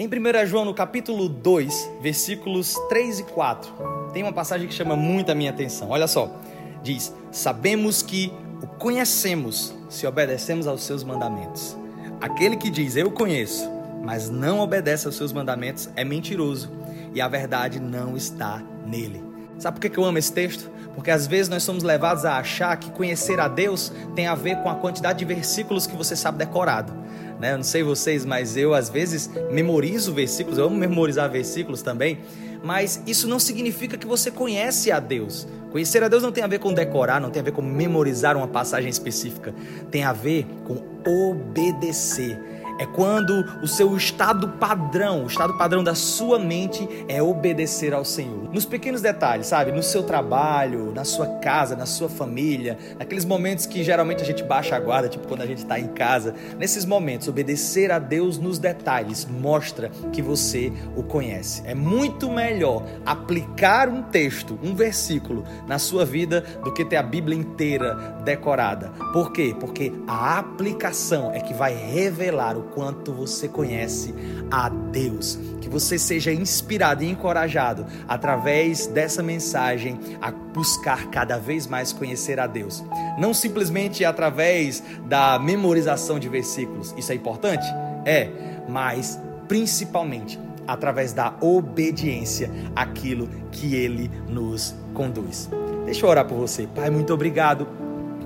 Em 1 João, no capítulo 2, versículos 3 e 4, tem uma passagem que chama muito a minha atenção. Olha só, diz: Sabemos que o conhecemos se obedecemos aos seus mandamentos. Aquele que diz eu conheço, mas não obedece aos seus mandamentos é mentiroso e a verdade não está nele. Sabe por que eu amo esse texto? Porque às vezes nós somos levados a achar que conhecer a Deus tem a ver com a quantidade de versículos que você sabe decorado né? Eu não sei vocês, mas eu às vezes memorizo versículos, eu amo memorizar versículos também, mas isso não significa que você conhece a Deus. Conhecer a Deus não tem a ver com decorar, não tem a ver com memorizar uma passagem específica, tem a ver com obedecer é quando o seu estado padrão, o estado padrão da sua mente é obedecer ao Senhor. Nos pequenos detalhes, sabe? No seu trabalho, na sua casa, na sua família, naqueles momentos que geralmente a gente baixa a guarda, tipo quando a gente está em casa. Nesses momentos, obedecer a Deus nos detalhes mostra que você o conhece. É muito melhor aplicar um texto, um versículo na sua vida do que ter a Bíblia inteira decorada. Por quê? Porque a aplicação é que vai revelar o quanto você conhece a Deus. Que você seja inspirado e encorajado através dessa mensagem a buscar cada vez mais conhecer a Deus. Não simplesmente através da memorização de versículos, isso é importante? É, mas principalmente através da obediência àquilo que ele nos conduz. Deixa eu orar por você. Pai, muito obrigado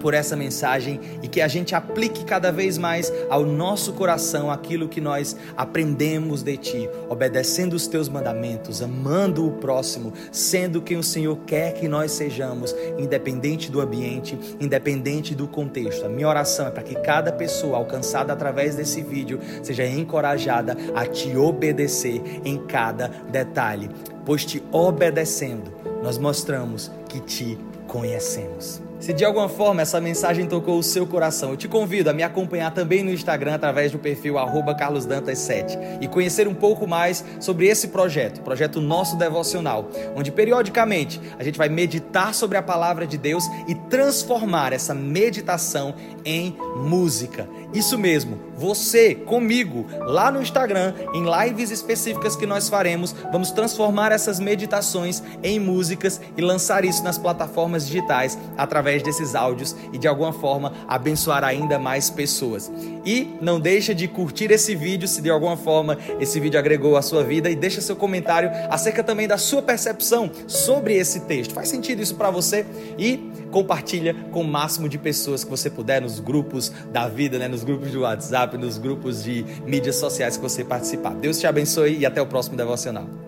por essa mensagem e que a gente aplique cada vez mais ao nosso coração aquilo que nós aprendemos de Ti, obedecendo os Teus mandamentos, amando o próximo, sendo quem o Senhor quer que nós sejamos, independente do ambiente, independente do contexto. A minha oração é para que cada pessoa alcançada através desse vídeo seja encorajada a te obedecer em cada detalhe, pois te obedecendo, nós mostramos que te conhecemos. Se de alguma forma essa mensagem tocou o seu coração, eu te convido a me acompanhar também no Instagram através do perfil carlosdantas7 e conhecer um pouco mais sobre esse projeto, o projeto Nosso Devocional, onde periodicamente a gente vai meditar sobre a palavra de Deus e transformar essa meditação em música. Isso mesmo, você comigo lá no Instagram, em lives específicas que nós faremos, vamos transformar essas meditações em músicas e lançar isso nas plataformas digitais através desses áudios e de alguma forma abençoar ainda mais pessoas. E não deixa de curtir esse vídeo se de alguma forma esse vídeo agregou a sua vida e deixa seu comentário acerca também da sua percepção sobre esse texto. Faz sentido isso para você? E compartilha com o máximo de pessoas que você puder nos grupos da vida, né, nos grupos do WhatsApp, nos grupos de mídias sociais que você participar. Deus te abençoe e até o próximo devocional.